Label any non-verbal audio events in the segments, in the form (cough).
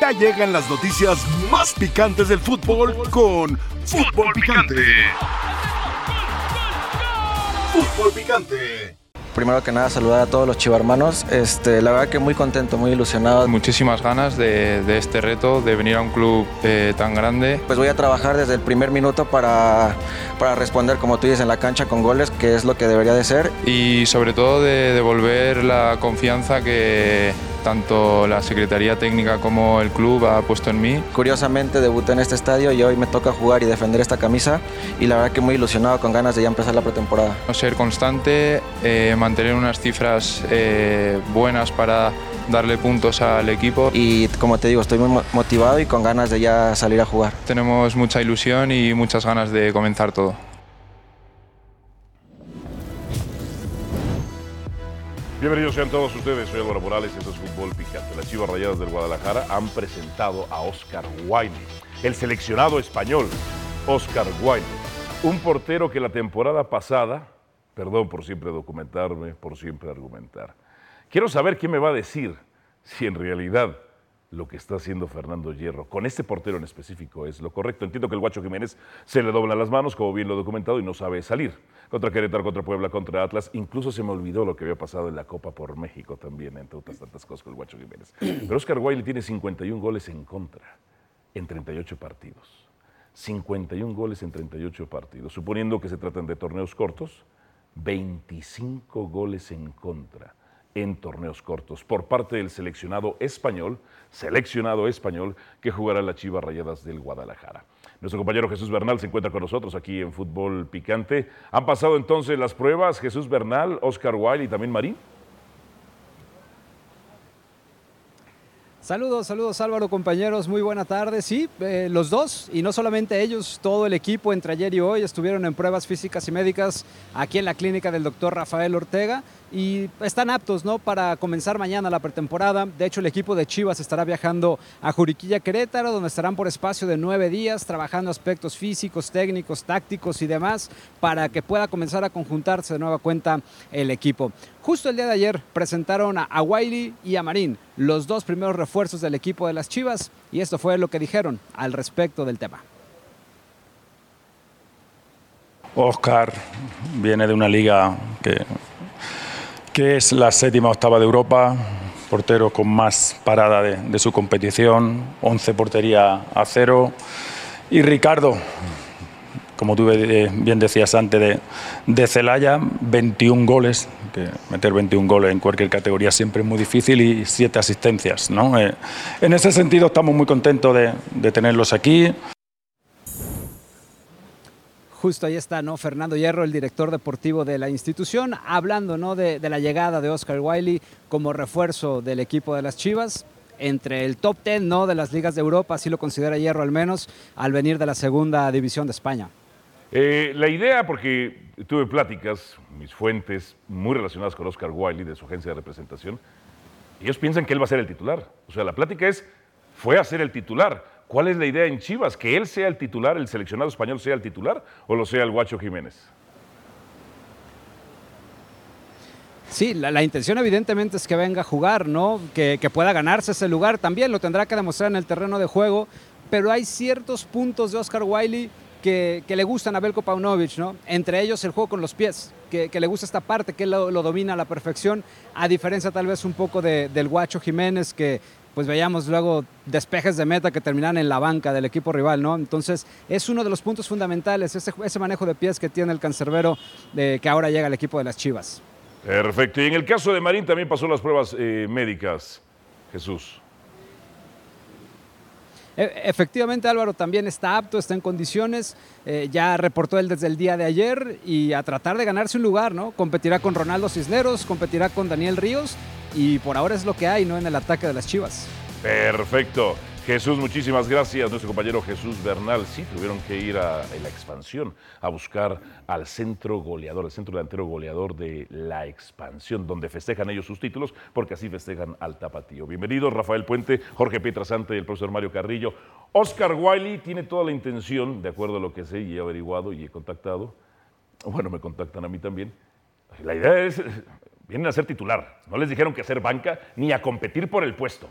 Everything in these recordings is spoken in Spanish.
Ya llegan las noticias más picantes del fútbol con Fútbol Picante. Fútbol Picante. Primero que nada, saludar a todos los chivarmanos. Este, la verdad que muy contento, muy ilusionado. Muchísimas ganas de, de este reto, de venir a un club eh, tan grande. Pues voy a trabajar desde el primer minuto para, para responder, como tú dices, en la cancha con goles, que es lo que debería de ser. Y sobre todo de devolver la confianza que tanto la Secretaría Técnica como el club ha puesto en mí. Curiosamente debuté en este estadio y hoy me toca jugar y defender esta camisa y la verdad que muy ilusionado con ganas de ya empezar la pretemporada. Ser constante, eh, mantener unas cifras eh, buenas para darle puntos al equipo. Y como te digo, estoy muy motivado y con ganas de ya salir a jugar. Tenemos mucha ilusión y muchas ganas de comenzar todo. Bienvenidos sean todos ustedes, soy Álvaro Morales, esto es Fútbol Picante. Las Chivas Rayadas del Guadalajara han presentado a Oscar Wiley, el seleccionado español, Oscar Wiley, un portero que la temporada pasada, perdón por siempre documentarme, por siempre argumentar, quiero saber qué me va a decir si en realidad lo que está haciendo Fernando Hierro con este portero en específico es lo correcto. Entiendo que el Guacho Jiménez se le dobla las manos, como bien lo he documentado, y no sabe salir. Contra Querétaro, contra Puebla, contra Atlas. Incluso se me olvidó lo que había pasado en la Copa por México también, entre otras tantas cosas con el Guacho Jiménez. (clears throat) Pero Oscar Wiley tiene 51 goles en contra en 38 partidos. 51 goles en 38 partidos. Suponiendo que se tratan de torneos cortos, 25 goles en contra en torneos cortos por parte del seleccionado español, seleccionado español que jugará la Chivas Rayadas del Guadalajara. Nuestro compañero Jesús Bernal se encuentra con nosotros aquí en Fútbol Picante. ¿Han pasado entonces las pruebas Jesús Bernal, Oscar Wilde y también Marín? Saludos, saludos Álvaro, compañeros, muy buena tarde. Sí, eh, los dos, y no solamente ellos, todo el equipo entre ayer y hoy estuvieron en pruebas físicas y médicas aquí en la clínica del doctor Rafael Ortega y están aptos ¿no? para comenzar mañana la pretemporada. De hecho, el equipo de Chivas estará viajando a Juriquilla, Querétaro, donde estarán por espacio de nueve días trabajando aspectos físicos, técnicos, tácticos y demás para que pueda comenzar a conjuntarse de nueva cuenta el equipo. Justo el día de ayer presentaron a Wiley y a Marín, los dos primeros refuerzos del equipo de las Chivas, y esto fue lo que dijeron al respecto del tema. Oscar viene de una liga que que es la séptima octava de Europa, portero con más parada de, su competición, 11 portería a cero. Y Ricardo, como tú bien decías antes, de, de Celaya, 21 goles, que meter 21 goles en cualquier categoría siempre es muy difícil y 7 asistencias. ¿no? Eh, en ese sentido estamos muy contentos de, de tenerlos aquí. Justo ahí está, ¿no? Fernando Hierro, el director deportivo de la institución, hablando, ¿no? De, la llegada de Oscar Wiley como refuerzo del equipo de las Chivas entre el top 10 ¿no? de las ligas de Europa, así lo considera Hierro al menos, al venir de la segunda división de España. Eh, la idea, porque tuve pláticas, mis fuentes muy relacionadas con Oscar Wiley de su agencia de representación, ellos piensan que él va a ser el titular. O sea, la plática es, fue a ser el titular. ¿Cuál es la idea en Chivas? ¿Que él sea el titular, el seleccionado español sea el titular o lo sea el Guacho Jiménez? Sí, la, intención evidentemente es que venga a jugar, ¿no? Que, pueda ganarse ese lugar. También lo tendrá que demostrar en el terreno de juego, pero hay ciertos puntos de Oscar Wiley que, le gustan a Belko Paunovic, ¿no? Entre ellos el juego con los pies, que, le gusta esta parte, que él lo, domina a la perfección, a diferencia tal vez un poco del Guacho Jiménez, que pues veíamos luego despejes de meta que terminan en la banca del equipo rival, ¿no? Entonces es uno de los puntos fundamentales, ese, ese manejo de pies que tiene el cancerbero de, que ahora llega al equipo de las Chivas. Perfecto. Y en el caso de Marín también pasó las pruebas eh, médicas, Jesús. E, efectivamente Álvaro también está apto, está en condiciones, eh, ya reportó él desde el día de ayer y a tratar de ganarse un lugar, ¿no? Competirá con Ronaldo Cisneros, competirá con Daniel Ríos y por ahora es lo que hay, ¿no? En el ataque de las Chivas. Perfecto. Jesús, muchísimas gracias. Nuestro compañero Jesús Bernal, sí, tuvieron que ir a, la expansión a buscar al centro goleador, el centro delantero goleador de la expansión, donde festejan ellos sus títulos, porque así festejan al tapatío. Bienvenidos, Rafael Puente, Jorge Pietrasante y el profesor Mario Carrillo. Oscar Wiley tiene toda la intención, de acuerdo a lo que sé y he averiguado y he contactado, bueno, me contactan a mí también. La idea es, vienen a ser titular. No les dijeron que hacer banca ni a competir por el puesto.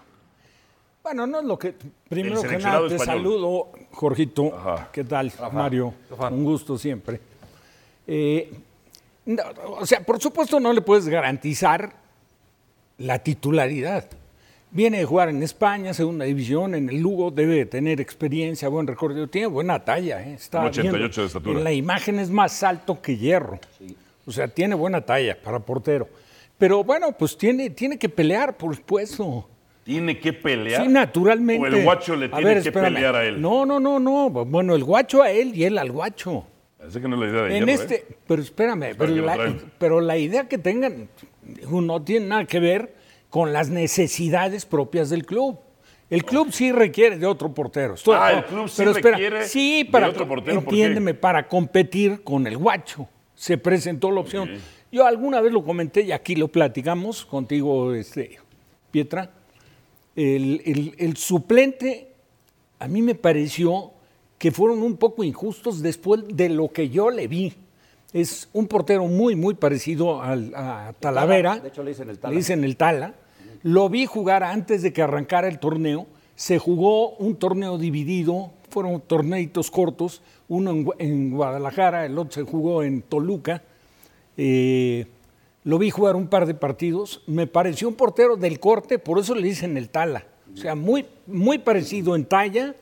Bueno, no es lo que. Primero que nada, te español. saludo, Jorgito. Ajá. ¿Qué tal, Mario? Un gusto siempre. Eh, no, o sea, por supuesto, no le puedes garantizar la titularidad. Viene de jugar en España, segunda división, en el Lugo, debe de tener experiencia, buen recorrido, tiene buena talla. ¿eh? Está Un 88 viendo. de estatura. En la imagen es más alto que hierro. O sea, tiene buena talla para portero. Pero bueno, pues tiene, tiene que pelear, por supuesto. ¿Tiene que pelear? Sí, naturalmente. ¿O el guacho le A tiene ver, que espérame. pelear a él? No, no, no, no. Bueno, el guacho a él y él al guacho. Parece que no es la idea de En Hierro, este, ¿eh? pero espérame, pero la, traen. pero la idea que tengan no tiene nada que ver con las necesidades propias del club. El club sí requiere de otro portero. Estoy- Ah, el club sí pero espera, requiere sí, de para, otro portero, ¿por qué? entiéndeme, para competir con el guacho. Se presentó la opción. Yo alguna vez lo comenté y aquí lo platicamos contigo, este, Pietra. El, el- el suplente a mí me pareció que fueron un poco injustos después de lo que yo le vi. Es un portero muy, muy parecido al, a Talavera. De hecho, le dicen el Tala. Le dicen el Tala. Lo vi jugar antes de que arrancara el torneo. Se jugó un torneo dividido, fueron torneitos cortos, uno en Guadalajara, el otro se jugó en Toluca. Eh, lo vi jugar un par de partidos. Me pareció un portero del corte, por eso le dicen el Tala. O sea, muy, muy parecido en talla,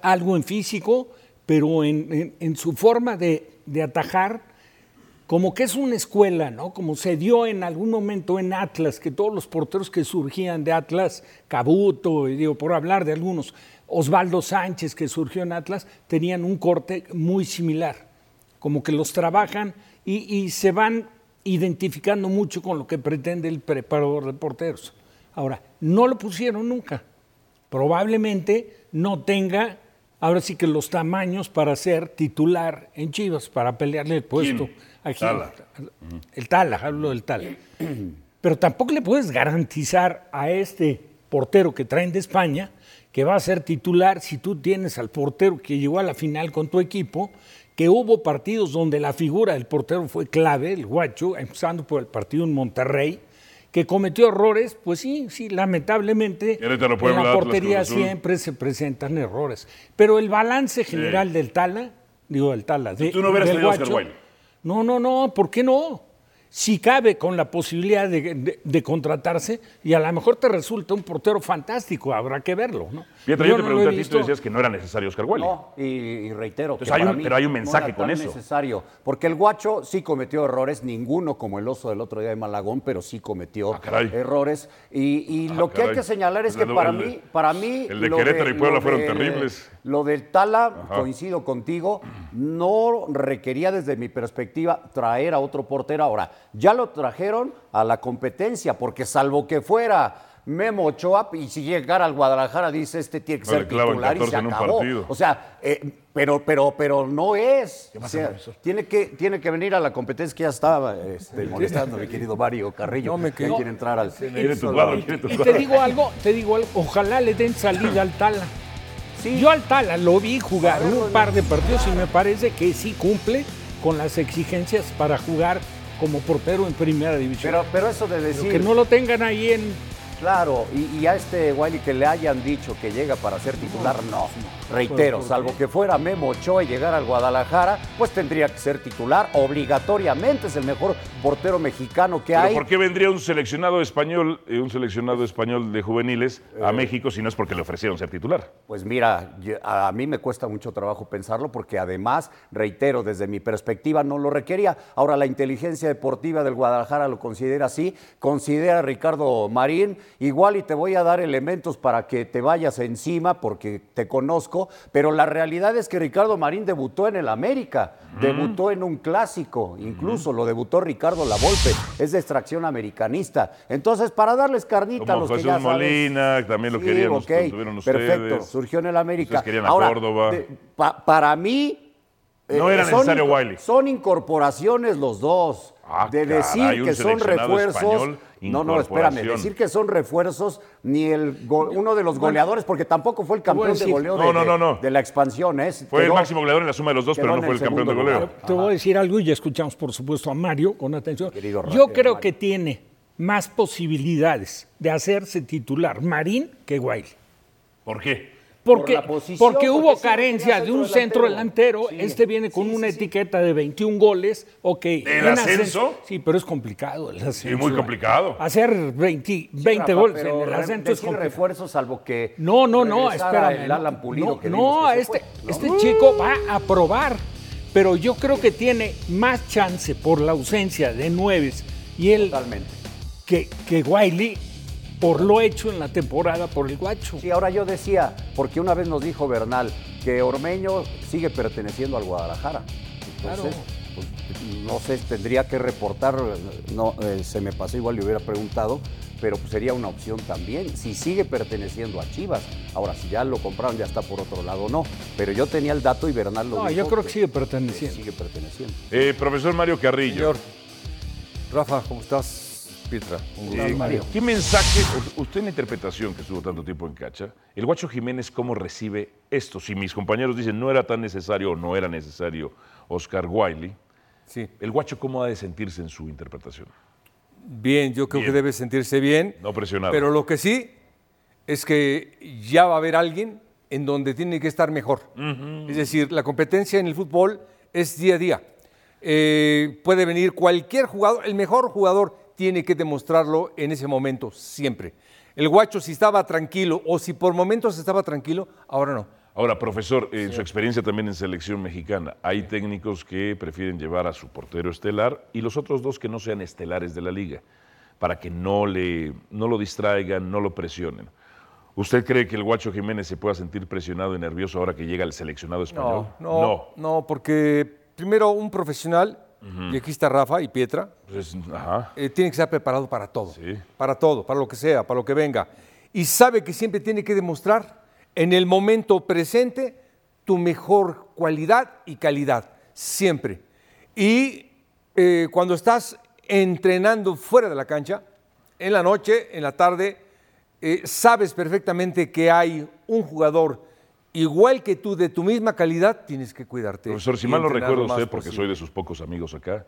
algo en físico, pero en, en- en su forma de, de atajar, como que es una escuela, ¿no? Como se dio en algún momento en Atlas, que todos los porteros que surgían de Atlas, Cabuto, y digo, por hablar de algunos, Osvaldo Sánchez, que surgió en Atlas, tenían un corte muy similar. Como que los trabajan y, y se van identificando mucho con lo que pretende el preparador de porteros. Ahora, no lo pusieron nunca. Probablemente no tenga, ahora sí que los tamaños para ser titular en Chivas, para pelearle el puesto. a Gil- Tala. El Tala, hablo del Tala. (clears throat) Pero tampoco le puedes garantizar a este portero que traen de España que va a ser titular si tú tienes al portero que llegó a la final con tu equipo, que hubo partidos donde la figura del portero fue clave, el guacho, empezando por el partido en Monterrey, que cometió errores, pues sí, sí, lamentablemente Querétaro, en la portería siempre se presentan errores. Pero el balance general del Tala, digo del Tala, de, Tú no hubieras del Guacho, no, no, no, ¿por qué no? Si cabe con la posibilidad de, de- de contratarse y a lo mejor te resulta un portero fantástico, habrá que verlo, ¿no? Pietra, yo, te no pregunté a ti, tú decías que no era necesario Oscar Wilde. No, y, y reitero. Entonces que hay para un- mí pero hay un no mensaje era con tan eso. necesario. Porque el Guacho sí cometió errores, ninguno como el oso del otro día de Malagón, pero sí cometió Ah, caray. errores. Y, y Ah, lo que hay caray. que señalar es El que de- para el de- mí, para mí. el de lo Querétaro y Puebla fueron terribles. Lo del Tala, Ajá. coincido contigo, no requería desde mi perspectiva traer a otro portero. Ahora, ya lo trajeron a la competencia, porque salvo que fuera Memo Ochoa, y si llegara al Guadalajara, dice este tiene que No, ser titular y 14 se acabó. O sea, eh, pero, pero, pero no es. O sea, tiene, que, tiene que venir a la competencia que ya estaba este, molestando, mi querido Mario Carrillo. No me que quiere entrar al. Y cuadro. te digo algo, te digo algo, ojalá le den salida al Tala. Yo al Tala lo vi jugar un par de partidos y me parece que sí cumple con las exigencias para jugar como portero en primera división. Pero, pero eso de Pero decir. que no lo tengan ahí en Claro, y, y a este Wiley que le hayan dicho que llega para ser titular, no. Reitero, salvo que fuera Memo Ochoa y llegara al Guadalajara, pues tendría que ser titular obligatoriamente. Es el mejor portero mexicano que Pero hay. ¿por qué vendría un seleccionado español, eh, un seleccionado español de juveniles a México si no es porque le ofrecieron ser titular? Pues mira, yo- a mí me cuesta mucho trabajo pensarlo porque además, reitero, desde mi perspectiva no lo requería. Ahora la inteligencia deportiva del Guadalajara lo considera así, considera a Ricardo Marín, igual y te voy a dar elementos para que te vayas encima porque te conozco, pero la realidad es que Ricardo Marín debutó en el América, debutó en un clásico, incluso lo debutó Ricardo Lavolpe, es de extracción americanista. Entonces, para darles carnita a los que ya sabes- Molina, también lo Sí, querían, tuvieron Perfecto, ustedes. surgió en el América. Ustedes querían a Ahora, Córdoba. de- pa- para mí. eh, No era son necesario Wiley. Son incorporaciones los dos. Ah, de decir caray, que son refuerzos. español, No, no, espérame. Decir que son refuerzos, ni el go- uno de los goleadores, porque tampoco fue el campeón de goleo No, de, no, no, no. de la expansión. ¿eh? Fue el máximo goleador en la suma de los dos, pero no fue el el campeón de goleo. lugar. Te voy a decir algo y ya escuchamos, por supuesto, a Mario con atención. Querido Yo creo Mario. que tiene más posibilidades de hacerse titular Marín que Guayle. ¿Por qué? Porque, Por la posición, porque hubo porque carencia de un centro delantero. delantero. Sí. Este viene con Sí, una sí, sí. etiqueta de 21 goles. Ok. ¿El en ascenso? Sí, pero es complicado el ascenso. muy complicado. Hacer 20, 20 Rafa, goles en el ascenso es complicado. refuerzo salvo que No, no, no, espérame. el no, Alan Pulido no, que no, que este, fue, ¿no? este chico va a probar, pero yo creo que tiene más chance por la ausencia de nueves y él Totalmente. que, que Wiley por lo hecho en la temporada por el guacho. Sí, ahora yo decía, porque una vez nos dijo Bernal que Ormeño sigue perteneciendo al Guadalajara. Entonces, pues, no sé, tendría que reportar, no, eh, se me pasó, igual le hubiera preguntado, pero pues sería una opción también, si sigue perteneciendo a Chivas. Ahora, si ya lo compraron, ya está por otro lado, no. Pero yo tenía el dato y Bernal lo No, dijo. yo creo que sigue perteneciendo. Sigue perteneciendo. Eh, profesor Mario Carrillo. Señor. Rafa, ¿cómo estás? Pietra. Un gusto. Eh, Mario. ¿Qué mensaje, usted en la interpretación que estuvo tanto tiempo en Cacha, el Guacho Jiménez cómo recibe esto? Si mis compañeros dicen no era tan necesario o no era necesario Oscar Wiley, Sí. el Guacho cómo ha de sentirse en su interpretación? Bien, yo creo Bien. que debe sentirse bien. No presionado. Pero lo que sí es que ya va a haber alguien en donde tiene que estar mejor. Es decir, la competencia en el fútbol es día a día. Eh, puede venir cualquier jugador, el mejor jugador tiene que demostrarlo en ese momento, siempre. El guacho, si estaba tranquilo o si por momentos estaba tranquilo, ahora no. Ahora, profesor, en su experiencia también en selección mexicana, hay técnicos que prefieren llevar a su portero estelar y los otros dos que no sean estelares de la liga, para que no, le, no lo distraigan, no lo presionen. ¿Usted cree que el Guacho Jiménez se pueda sentir presionado y nervioso ahora que llega el seleccionado español? No, no, no, porque primero un profesional, y aquí está Rafa y Pietra, Pues, ajá. eh, tiene que estar preparado para todo. Sí. Para todo, para lo que sea, para lo que venga. Y sabe que siempre tiene que demostrar en el momento presente tu mejor cualidad y calidad. Siempre. Y eh, cuando estás entrenando fuera de la cancha, en la noche, en la tarde, eh, sabes perfectamente que hay un jugador igual que tú, de tu misma calidad, tienes que cuidarte. Profesor, si mal no recuerdo usted, porque soy de sus pocos amigos acá,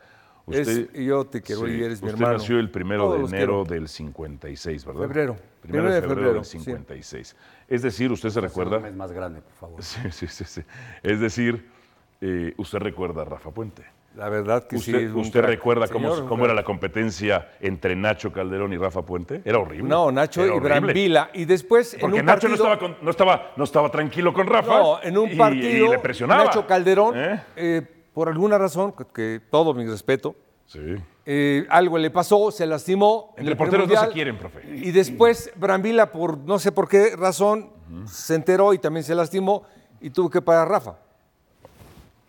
Es- usted, yo te quiero y eres mi usted hermano. nació el primero Todos de enero quiero. del 56, ¿verdad? Febrero. Primero de febrero, del sí. 56. Es decir, usted se recuerda... Es más grande, por favor. (laughs) Sí, sí, sí, sí. Es decir, eh, usted recuerda a Rafa Puente. La verdad que sí. ¿Usted, un usted crack. recuerda cómo, Señor, era la competencia entre Nacho Calderón y Rafa Puente? Era horrible. No, Nacho Era y. Brambila. Y después en Porque un Nacho partido, no, estaba con- no, estaba, no estaba tranquilo con Rafa. No, en un y- partido, Y, le presionaba. Nacho Calderón, ¿Eh? eh, por alguna razón, que, todo mi respeto, Sí. eh, algo le pasó, se lastimó. en Entre el porteros no se quieren, profe. Y después Brambila, por no sé por qué razón, se enteró y también se lastimó y tuvo que parar Rafa.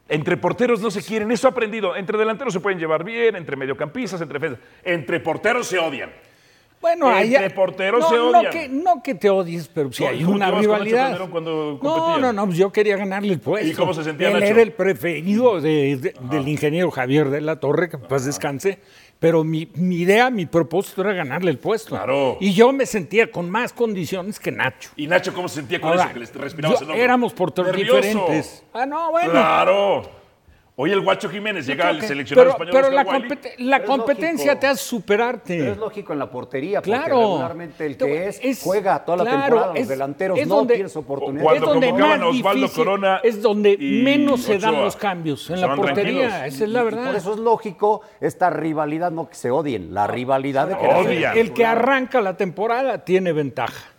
Entre porteros no se quieren, eso he aprendido. Entre delanteros se pueden llevar bien, entre mediocampistas, entre defensas. Entre porteros se odian. Bueno, Entre ahí porteros no, se no odian. que, no que te odies, pero si No, hay ¿cómo una rivalidad. Cuando no, no, no, pues yo quería ganarle el puesto. ¿Y cómo se sentía Él Nacho? era el preferido de- de- del ingeniero Javier de la Torre, que pues descanse. Pero mi, mi idea, mi propósito era ganarle el puesto. Claro. Y yo me sentía con más condiciones que Nacho. ¿Y Nacho cómo se sentía con Ahora, eso? Que le respirabas yo- el éramos porteros diferentes. Ah, no, bueno. Claro. Hoy el Guacho Jiménez llega al que- seleccionado pero, español. pero Oscar la, compet- la Pero competencia lógico. te hace superarte. Pero es lógico en la portería, porque Claro. regularmente el que es, Es- juega toda la claro, temporada, los es- delanteros es no donde- tienes oportunidad. Cuando es donde más Osvaldo difícil, Corona es donde menos se dan los cambios en la portería. tranquilos. Esa es la Y verdad. por eso es lógico esta rivalidad, no que se odien, la rivalidad de que Odian. el que arranca la temporada tiene ventaja.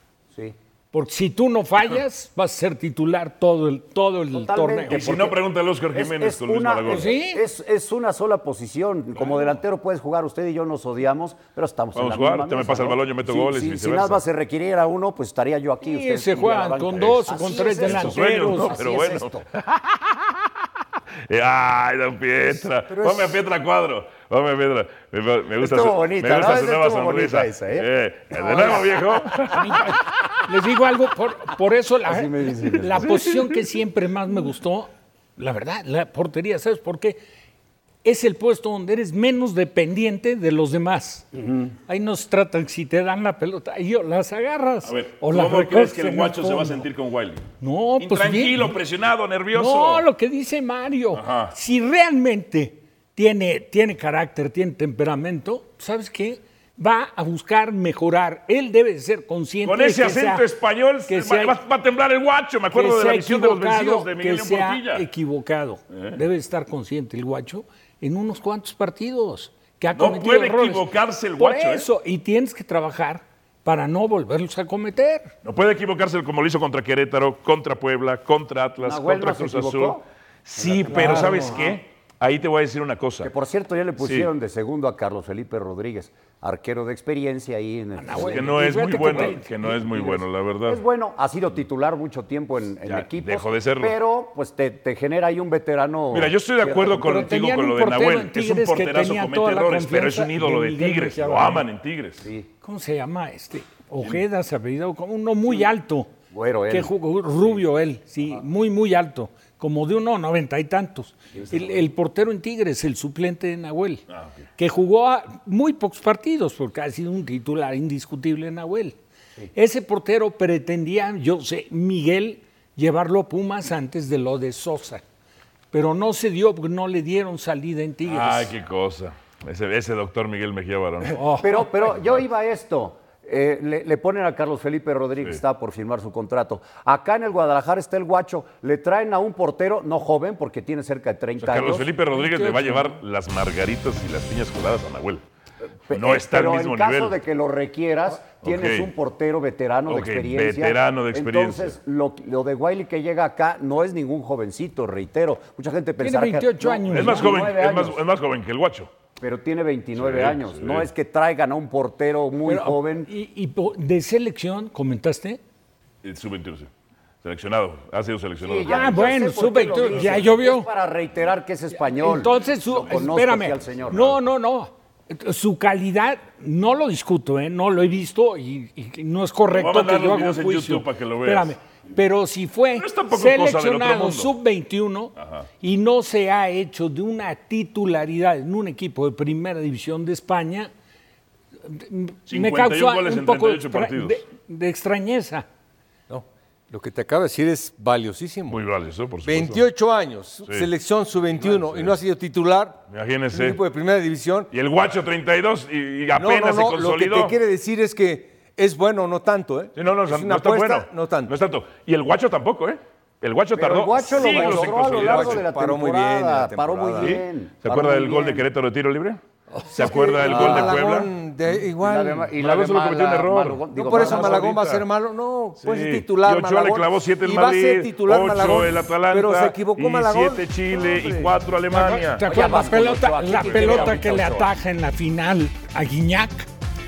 Sí. Porque si tú no fallas, (laughs) vas a ser titular todo el, todo el Totalmente. torneo. Y si no, pregúntale a Oscar Es, Jiménez es con Luis una, es, Sí. es- es una sola posición. Como delantero puedes jugar, usted y yo nos odiamos, pero estamos Vamos en la a jugar, misma usted me pasa el balón, yo meto Si- goles y si, nada más se requiriera uno, pues estaría yo aquí. Sí, usted se juegan con dos o con es tres sueños, delanteros. ¿no? Así Pero es bueno. (laughs) Ay, don Pietra. Ponme a Pietra cuadro. A Pietra. Me, me gusta Estuvo su, bonita, me gusta ¿no? su Esa nueva estuvo bonita sonrisa. esa, ¿eh? Eh, de nuevo, viejo. Les digo algo, por, por eso la, dicen. la posición que siempre más me gustó, la verdad, la portería, ¿sabes por qué? Es el puesto donde eres menos dependiente de los demás. Ahí nos tratan, si te dan la pelota, ahí las agarras A ver, o ¿cómo crees que el guacho se va a sentir con Wiley? No, pues Tranquilo, presionado, nervioso. No, lo que dice Mario. Ajá. Si realmente tiene, tiene carácter, tiene temperamento, ¿sabes qué? va a buscar mejorar. Él debe de ser consciente Con ese de que se acento español que va, se ha- va- va a temblar el guacho. Me acuerdo de la visión de los vencidos de Miguel que León se ha Portilla. equivocado. Debe estar consciente el guacho en unos cuantos partidos que ha No cometido puede errores. equivocarse el Por guacho, ¿eh? eso, y tienes que trabajar para no volverlos a cometer. No puede equivocarse como lo hizo contra Querétaro, contra Puebla, contra Atlas, ¿Nahuel contra no Cruz Azul. Sí, Claro, pero ¿sabes qué? Ahí te voy a decir una cosa. Que por cierto ya le Sí. pusieron de segundo a Carlos Felipe Rodríguez, arquero de experiencia ahí en el. Que no es muy bueno, que no es muy bueno, la verdad. Es bueno, ha sido titular mucho tiempo en, en Ya, equipos. dejó de serlo. Pero pues te, te genera ahí un veterano. Mira, yo estoy de acuerdo Pero contigo tenían con un lo de portero Nahuel. Es un porterazo, tenía comete errores, pero es un ídolo de Tigres. Lo aman en Tigres. ¿Cómo se llama este? Ojeda se apellidó como uno muy alto. Güero él. Que jugó rubio él, sí, muy, muy alto. Como de uno noventa y tantos. El, el portero en Tigres, el suplente de Nahuel. Ah, Que jugó a muy pocos partidos, porque ha sido un titular indiscutible Nahuel. Ese portero pretendía, yo sé, Miguel, llevarlo a Pumas antes de lo de Sosa. Pero no se dio porque no le dieron salida en Tigres. Ay, qué cosa. Ese, ese doctor Miguel Mejía Barón. Oh. Pero, pero yo iba a esto. Eh, le, le ponen a Carlos Felipe Rodríguez, Sí. está por firmar su contrato. Acá en el Guadalajara está el guacho. Le traen a un portero, no joven, porque tiene cerca de 30 Carlos años. Felipe Rodríguez le va a llevar las margaritas y las piñas coladas a Nahuel. No eh, está al pero mismo en caso nivel. de que lo requieras, tienes un portero veterano de experiencia. veterano de experiencia. Entonces, lo, lo de Wiley que llega acá no es ningún jovencito, reitero. Mucha gente pensará que- 28 no, años. Es más joven, 29 es más, años, es más joven que el guacho. pero tiene 29 Sí, años. sí. No es que traigan a un portero muy Pero, joven. Y, y de selección, comentaste. El Sub-21, sí. Seleccionado. Ha sido seleccionado. Sí, ya- Ah, yo bueno, sé por sube, qué lo tú- dices. ya llovió. Es para reiterar que es español. Entonces, su, espérame. al señor. No, no, no. Su calidad, no lo discuto, ¿eh? no lo he visto y, y no es correcto que yo haga un juicio. Para que lo veas. Espérame. Pero si fue No seleccionado mundo. sub-21 Ajá. y no se ha hecho de una titularidad en un equipo de primera división de España, me 51 causa un poco 38 extra- partidos. de, de extrañeza. No, lo que te acabo de decir es valiosísimo. Muy valioso, por supuesto. 28 años, Sí. selección sub-21 y no ha sido titular en Imagínese. equipo de primera división. Y el guacho 32 y, y No, apenas no, no, se lo que consolidó. te quiere decir es que es bueno, no tanto, ¿eh? Sí, no, no, es no, una está apuesta, bueno. no tanto. No es tanto. Y el guacho tampoco, ¿eh? El guacho Pero tardó el guacho lo en mostró a lo largo de la Paró muy bien en temporada. la Paró muy temporada. ¿Sí? bien. ¿Se paró acuerda del gol de. Querétaro de tiro libre? ¿Se acuerda del gol de Puebla? Malagón, de- Y la igual. de y la de solo cometió un error. Malagón- no digo, por eso Malagón Malagón va a ahorita. ser malo, no, puede Sí. ser titular Y Ochoa Malagón. le clavó 7 el y va a ser Madrid, titular 8 Malagón. el Atalanta, pero se equivocó y Malagón. 7 Chile y Hombre. 4 Alemania. ¿Te acuerdas la pelota, Ochoa, la ¿quién pelota que le ataja en la final a Guiñac?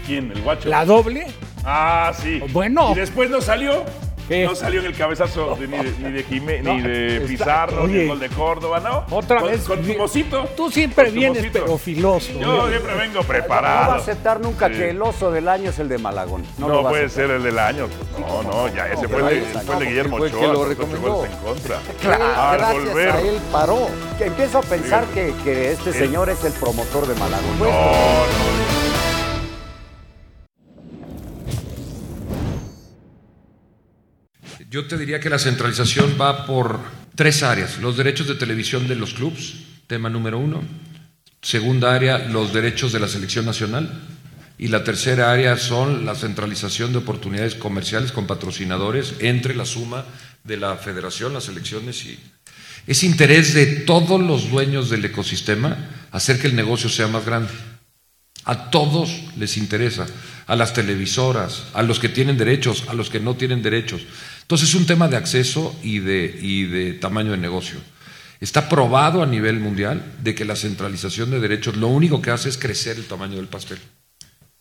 ¿Quién? ¿El guacho? La doble. Ah, sí. Bueno. Y después no salió. ¿Qué? No salió en el cabezazo de- ni de, ni de, Jimé- No, ni de está- Pizarro, ni oye. el gol de Córdoba, ¿no? Otra Con- vez. Con su mocito. Tú siempre vienes, mocito. pero filoso. Yo siempre vengo No va a preparado. aceptar nunca Sí. que el oso del año es el de Malagón. No, No, lo va a puede ser el del año. No, no, ya ese fue, el fue el de Guillermo fue el que Ochoa. lo recomendó. en contra. (laughs) Claro, Al gracias volver. a él paró. Que empiezo a pensar que, que este señor es el promotor de Malagón. Pues, No, no. Yo te diría que la centralización va por tres áreas. Los derechos de televisión de los clubes, tema número uno. Segunda área, los derechos de la selección nacional. Y la tercera área son la centralización de oportunidades comerciales con patrocinadores entre la suma de la federación, las selecciones y... Es interés de todos los dueños del ecosistema hacer que el negocio sea más grande. A todos les interesa, a las televisoras, a los que tienen derechos, a los que no tienen derechos. Entonces es un tema de acceso y de, y de tamaño de negocio. Está probado a nivel mundial de que la centralización de derechos lo único que hace es crecer el tamaño del pastel.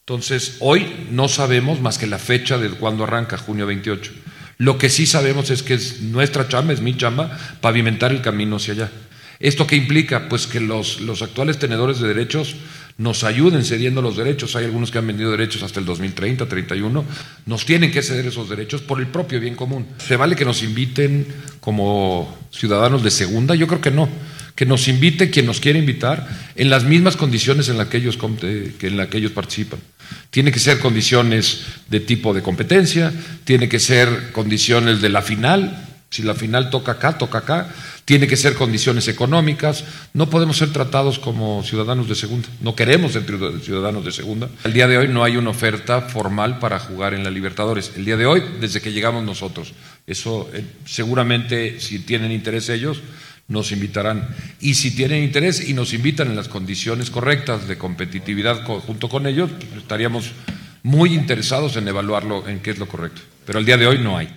Entonces, hoy no sabemos más que la fecha de cuándo arranca, junio 28. Lo que sí sabemos es que es nuestra chamba, es mi chamba, pavimentar el camino hacia allá. ¿Esto qué implica? Pues que los, los actuales tenedores de derechos nos ayuden cediendo los derechos. Hay algunos que han vendido derechos hasta el 2030, 31. Nos tienen que ceder esos derechos por el propio bien común. ¿Se vale que nos inviten como ciudadanos de segunda? Yo creo que no. Que nos invite quien nos quiere invitar en las mismas condiciones en las que ellos, eh, en las que ellos participan. Tiene que ser condiciones de tipo de competencia, tiene que ser condiciones de la final, Si la final toca acá, toca acá. Tiene que ser condiciones económicas. No podemos ser tratados como ciudadanos de segunda. No queremos ser ciudadanos de segunda. El día de hoy no hay una oferta formal para jugar en la Libertadores. El día de hoy, desde que llegamos nosotros. Eso eh, seguramente, si tienen interés ellos, nos invitarán. Y si tienen interés y nos invitan en las condiciones correctas de competitividad junto con ellos, pues, estaríamos muy interesados en evaluarlo, en qué es lo correcto. Pero el día de hoy no hay.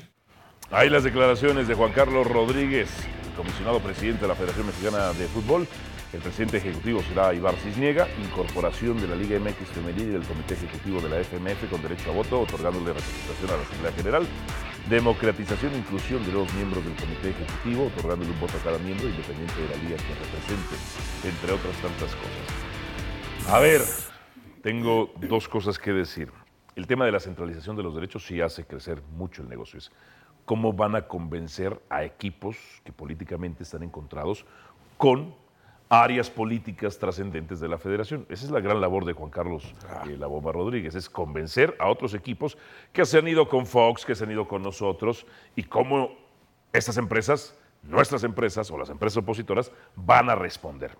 Hay las declaraciones de Juan Carlos Rodríguez, comisionado presidente de la Federación Mexicana de Fútbol. El presidente ejecutivo será Ibar Cisniega, incorporación de la Liga MX Femenil y del Comité Ejecutivo de la FMF con derecho a voto, otorgándole representación a la Asamblea General. Democratización e inclusión de los miembros del Comité Ejecutivo, otorgándole un voto a cada miembro independiente de la liga que represente, entre otras tantas cosas. A ver, tengo dos cosas que decir. El tema de la centralización de los derechos sí hace crecer mucho el negocio. Es cómo van a convencer a equipos que políticamente están encontrados con áreas políticas trascendentes de la federación. Esa es la gran labor de Juan Carlos eh, La Bomba Rodríguez, es convencer a otros equipos que se han ido con Fox, que se han ido con nosotros, y cómo estas empresas, nuestras empresas o las empresas opositoras, van a responder.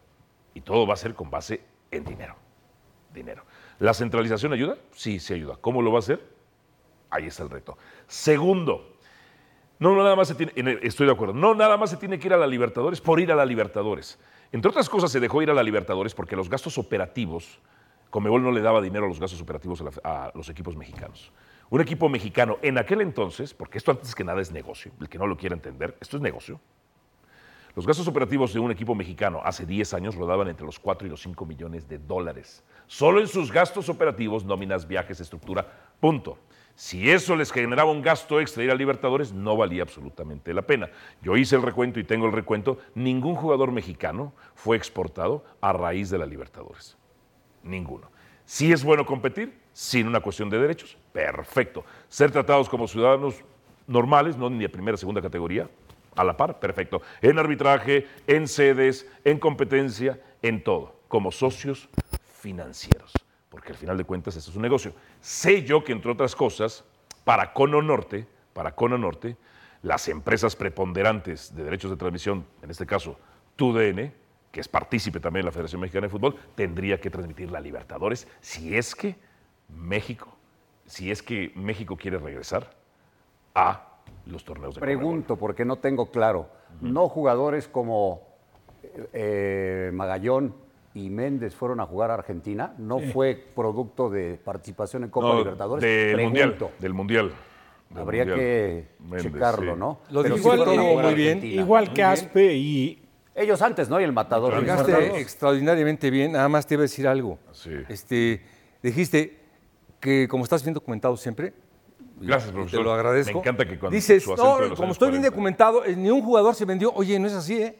Y todo va a ser con base en dinero. Dinero. ¿La centralización ayuda? Sí, sí ayuda. ¿Cómo lo va a hacer? Ahí está el reto. Segundo, no, no nada más se tiene, estoy de acuerdo, no nada más se tiene que ir a la Libertadores por ir a la Libertadores. Entre otras cosas, se dejó ir a la Libertadores porque los gastos operativos, Comebol no le daba dinero a los gastos operativos a, los equipos mexicanos. Un equipo mexicano en aquel entonces, porque esto antes que nada es negocio, el que no lo quiera entender, esto es negocio. Los gastos operativos de un equipo mexicano hace 10 años rodaban entre los 4 y los 5 millones de dólares. Solo en sus gastos operativos, nóminas, viajes, estructura, punto. Si eso les generaba un gasto extra ir a Libertadores, no valía absolutamente la pena. Yo hice el recuento y tengo el recuento. Ningún jugador mexicano fue exportado a raíz de la Libertadores. Ninguno. Si es bueno competir, sin una cuestión de derechos, perfecto. Ser tratados como ciudadanos normales, no ni de primera, segunda categoría, a la par, perfecto. En arbitraje, en sedes, en competencia, en todo, como socios financieros porque al final de cuentas esto es un negocio. Sé yo que, entre otras cosas, para Cono Norte, para Cono Norte, las empresas preponderantes de derechos de transmisión, en este caso TUDN, que es partícipe también de la Federación Mexicana de Fútbol, tendría que transmitir la Libertadores si es que México, si es que México quiere regresar a los torneos de Pregunto, porque no tengo claro. No jugadores como eh, Magallón, y Méndez fueron a jugar a Argentina, no fue producto de participación en Copa Libertadores. Del Mundial. Del Mundial. Habría que checarlo, ¿no? Lo dijo muy bien. Igual que Aspe y. Ellos antes, ¿no? Y el matador. Llegaste extraordinariamente bien. Nada más te iba a decir algo. Este, dijiste que, como estás bien documentado siempre, Gracias, profesor. Te lo agradezco. Me encanta que cuando Dices, no, como estoy bien documentado, ni un jugador se vendió. Oye, no es así, ¿eh?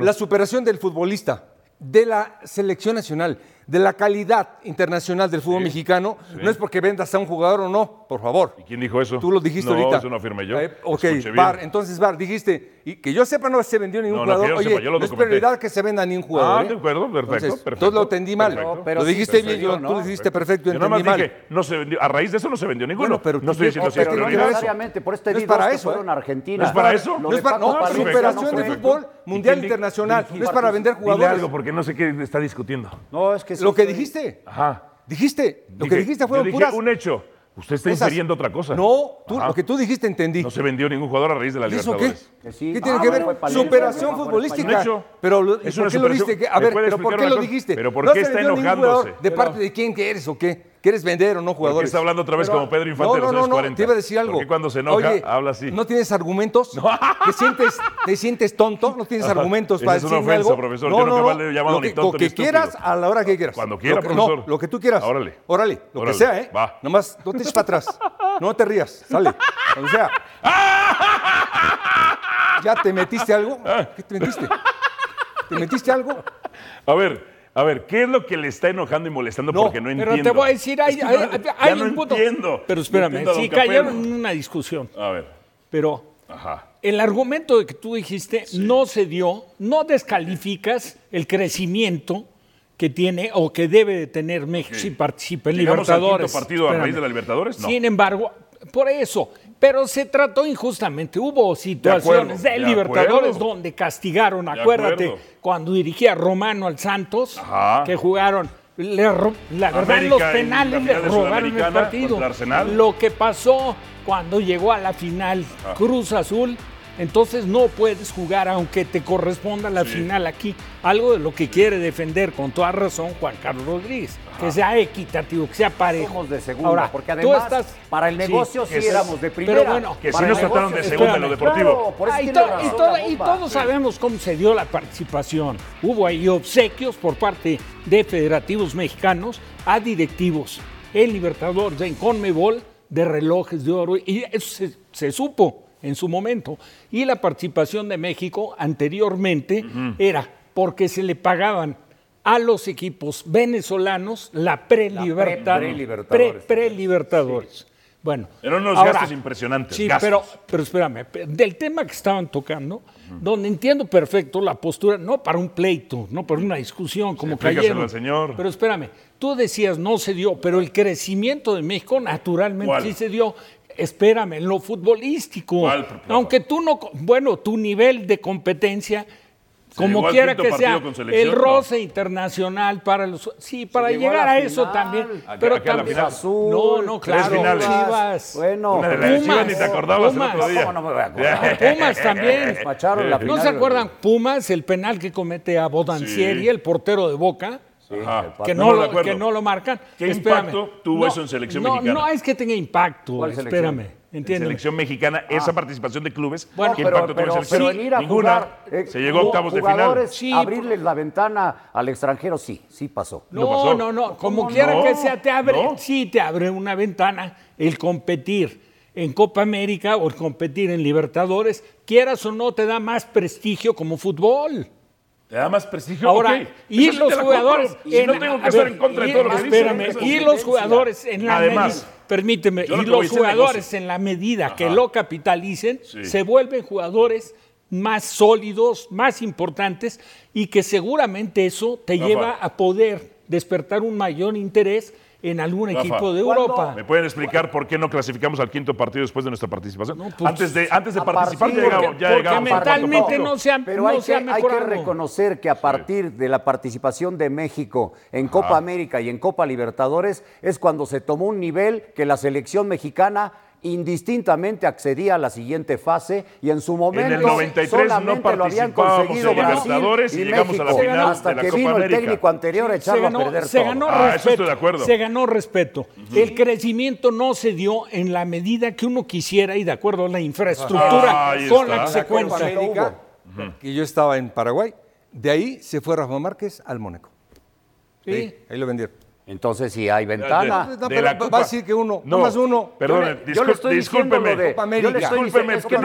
La superación del futbolista de la selección nacional, de la calidad internacional del fútbol mexicano, no es porque vendas a un jugador o no, por favor. ¿Y quién dijo eso? Tú lo dijiste ahorita. No, eso no afirmé yo. Eh, ok, Bar, entonces Bar, dijiste, y que yo sepa no se vendió ningún jugador. Oye, no es prioridad que se venda ningún jugador. Ah, de ¿eh? acuerdo, perfecto, entonces, perfecto. Entonces lo entendí mal. pero lo dijiste bien, yo, tú lo dijiste perfecto, yo entendí mal. Dije, no se vendió, a raíz de eso no se vendió ninguno. pero no estoy diciendo que es prioridad. necesariamente, por este no es para eso, fueron a Argentina. ¿No es para eso? No es para, no, superación de fútbol mundial internacional. No es para vender jugadores. Algo, porque no sé qué está discutiendo. No, es que... Lo que dijiste. Ajá. Dijiste, lo que dijiste fue un hecho. Usted está infiriendo otra cosa. No, lo que tú dijiste entendí. No se vendió ningún jugador a raíz de la Libertadores. ¿Qué? ¿Qué tiene ah, que ver? Superación futbolística. Pero es ¿por qué lo dijiste? A ver, pero ¿por qué lo dijiste? ¿Pero por qué está enojándose? ¿De parte de quién que eres o qué? ¿Quieres vender o no jugadores? está hablando otra vez como Pedro Infante no, no, no, no, te iba a decir algo. Porque cuando se enoja, habla así. ¿No tienes argumentos? (laughs) ¿Te, sientes, ¿Te sientes tonto? ¿No tienes argumentos para decirme algo? Es una ofensa, profesor. No, Yo no, no, he llamado lo que, ni tonto Lo que quieras, a la hora que quieras. Cuando quiera, profesor. No, lo que tú quieras. Órale. Órale, lo que sea, ¿eh? Va. Nomás, no te eches para atrás. (laughs) No te rías, sale. O sea. (laughs) ¿Ya te metiste algo? ¿Qué te metiste? ¿Te metiste algo? A ver, a ver, ¿qué es lo que le está enojando y molestando? porque no entiendo. Pero te voy a decir, hay, hay, no un punto. Entiendo. Pero espérame, si cayeron en una discusión. A ver. Pero el argumento de que tú dijiste no se dio, no descalificas el crecimiento que tiene o que debe de tener México si participa en Libertadores. Al partido a raíz de la Libertadores? Sin embargo, por eso, pero se trató injustamente. Hubo situaciones de, de Libertadores acuerdo. donde castigaron, acuérdate, cuando dirigía Romano al Santos, Ajá. que jugaron. le la verdad, América los en penales le robaron el partido. Lo que pasó cuando llegó a la final. Cruz Azul, entonces no puedes jugar aunque te corresponda la final aquí. Algo de lo que quiere defender con toda razón Juan Carlos Rodríguez, que sea equitativo, que sea parejo. Somos de segunda, Ahora, porque tú además estás- para el negocio sí, éramos de primera. Pero bueno, Que sí Para nos el trataron de segunda en lo deportivo. claro, por eso Ah, y, tiene to- razón y todos sabemos cómo se dio la participación. Hubo ahí obsequios por parte de federativos mexicanos a directivos en Libertadores, en Conmebol, de relojes de oro. Y eso se, se supo en su momento. Y la participación de México anteriormente era porque se le pagaban a los equipos venezolanos la pre-libertad. pre-libertadores. Pre- Pre-libertadores. Bueno, Eran unos ahora- gastos impresionantes, Sí, gastos. pero, pero espérame, del tema que estaban tocando, donde entiendo perfecto la postura, no para un pleito, no para una discusión, como explícaselo cayeron. al señor. Pero espérame, tú decías no se dio, pero el crecimiento de México naturalmente ¿Cuál? sí se dio. Espérame, en lo futbolístico. Aunque tú no, bueno, tu nivel de competencia, como quiera que sea, el ¿no? roce internacional para los. Sí, para a llegar a, eso final. también. Pero acá también. final. Azul, no, no, claro. finales. Chivas. Bueno, Una de pero- las Chivas ni te acordabas el Pumas. otro día. ¿Cómo no me voy a (laughs) acordar? Pumas también. ¿No final. se acuerdan Pumas, el penal que comete a Bodancieri, Sí. el portero de Boca? Que No lo, que no lo marcan. ¿Qué Espérame. impacto tuvo eso en selección no, mexicana? No es que tenga impacto, espérame. En Entiéndeme. selección mexicana, esa participación de clubes, Bueno, ¿qué pero, impacto tuvo en pero, selección? pero en ir a Ninguna. jugar, eh, se llegó a octavos de final. Sí, abrirles la ventana al extranjero, sí, sí pasó. No No, pasó. no, no. Como ¿Cómo quiera no? que sea, te abre, No. sí te abre una ventana el competir en Copa América o el competir en Libertadores, quieras o no, te da más prestigio como fútbol. ¿Te da más prestigio? Ahora, y Eso los jugadores. compro. Si no tengo que estar en contra de todo lo que espérame, dicen. Y los jugadores en la Además, medida- permíteme, lo y los jugadores en la medida que lo capitalicen, Sí. se vuelven jugadores más sólidos, más importantes y que seguramente eso te Rafa. lleva a poder despertar un mayor interés en algún Rafa, equipo de ¿cuándo? Europa. ¿Me pueden explicar por qué no clasificamos al quinto partido después de nuestra participación? pues, antes de, antes de participar partir- ya llegamos. porque- Ya porque llegamos mentalmente no se ha, Pero no hay, se que, ha hay que mejorado. reconocer que a partir de la participación de México en Copa América y en Copa Libertadores es cuando se tomó un nivel que la selección mexicana indistintamente accedía a la siguiente fase y en su momento En el 93 no lo habían participábamos conseguido Libertadores y llegamos a la final hasta de la que Copa vino el técnico anterior a se echarlo ganó, a perder se todo. ganó Ah, eso respeto. estoy de acuerdo. Se ganó respeto. El crecimiento no se dio en la medida que uno quisiera y de acuerdo a la infraestructura Ahí con está. la que se que yo estaba en Paraguay, de ahí se fue Rafa Márquez al Mónaco. Sí. ahí lo vendieron. Entonces sí hay ventana. No, de pero la va Copa. a decir que uno, no más uno. Perdón, discúlpeme. de- Discúlpeme, que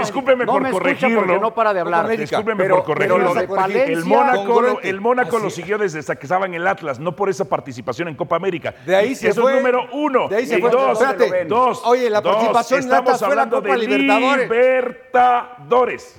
no- por me corregirlo. porque no para de hablar. Discúlpeme Pero- por corregirlo. pero lo de Palencia- el Mónaco, el Mónaco lo siguió desde hasta que estaba en el Atlas, no por esa participación en Copa América. De ahí se Eso fue. es número uno. De ahí se y fue. dos, Espérate. dos. Oye, la dos. participación en Estamos Atlas fue la hablando Copa de Libertadores. Libertadores.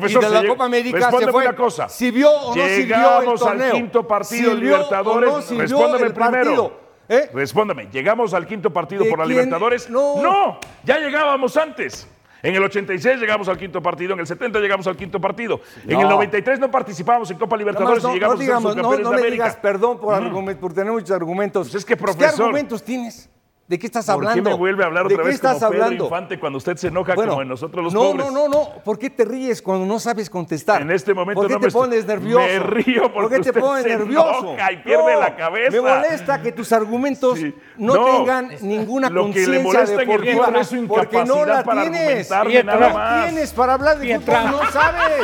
Profesor, y de la Copa América se fue. una cosa. ¿Sirvió o no sirvió el Llegamos torneo? al quinto partido en ¿Sirvió o Libertadores. no el primero. ¿Eh? Respóndame, ¿llegamos al quinto partido ¿De por la quién? Libertadores? No. ya llegábamos antes. En el 86 llegamos al quinto partido, en el 70 llegamos al quinto partido. En el No. 93 no participábamos en Copa Libertadores no, y llegamos no a ser no, subcampeones no de América. digas perdón por, argument- por tener muchos argumentos. Pues es que, ¿Qué profesor, argumentos tienes? ¿De qué estás ¿Por hablando? qué me vuelve a hablar ¿De otra qué vez como estás Pedro hablando? Infante cuando usted se enoja Bueno, como en nosotros los no, pobres? No, no, no. ¿Por qué te ríes cuando no sabes contestar? En este momento ¿Por qué no te me pones nervioso? me río porque ¿Por qué te usted pones se nervioso? enoja y pierde No, la cabeza. Me molesta que tus argumentos Sí. no, No. tengan ninguna conciencia deportiva fútbol es su porque no la para tienes. nada No más. tienes para hablar de fútbol, no sabes.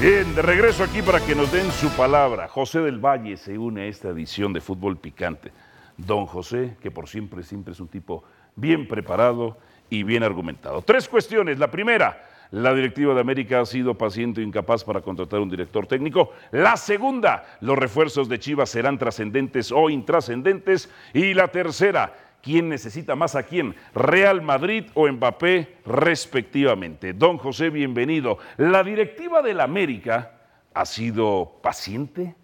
Bien, de regreso aquí para que nos den su palabra. José del Valle se une a esta edición de Fútbol Picante. Don José, que por siempre, siempre es un tipo bien preparado y bien argumentado. Tres cuestiones. La primera, la directiva de América ha sido paciente e incapaz para contratar un director técnico. La segunda, los refuerzos de Chivas serán trascendentes o intrascendentes. Y la tercera, ¿quién necesita más a quién? ¿Real Madrid o Mbappé respectivamente? Don José, bienvenido. La directiva del América ha sido paciente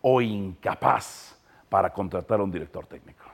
o incapaz para contratar a un director técnico?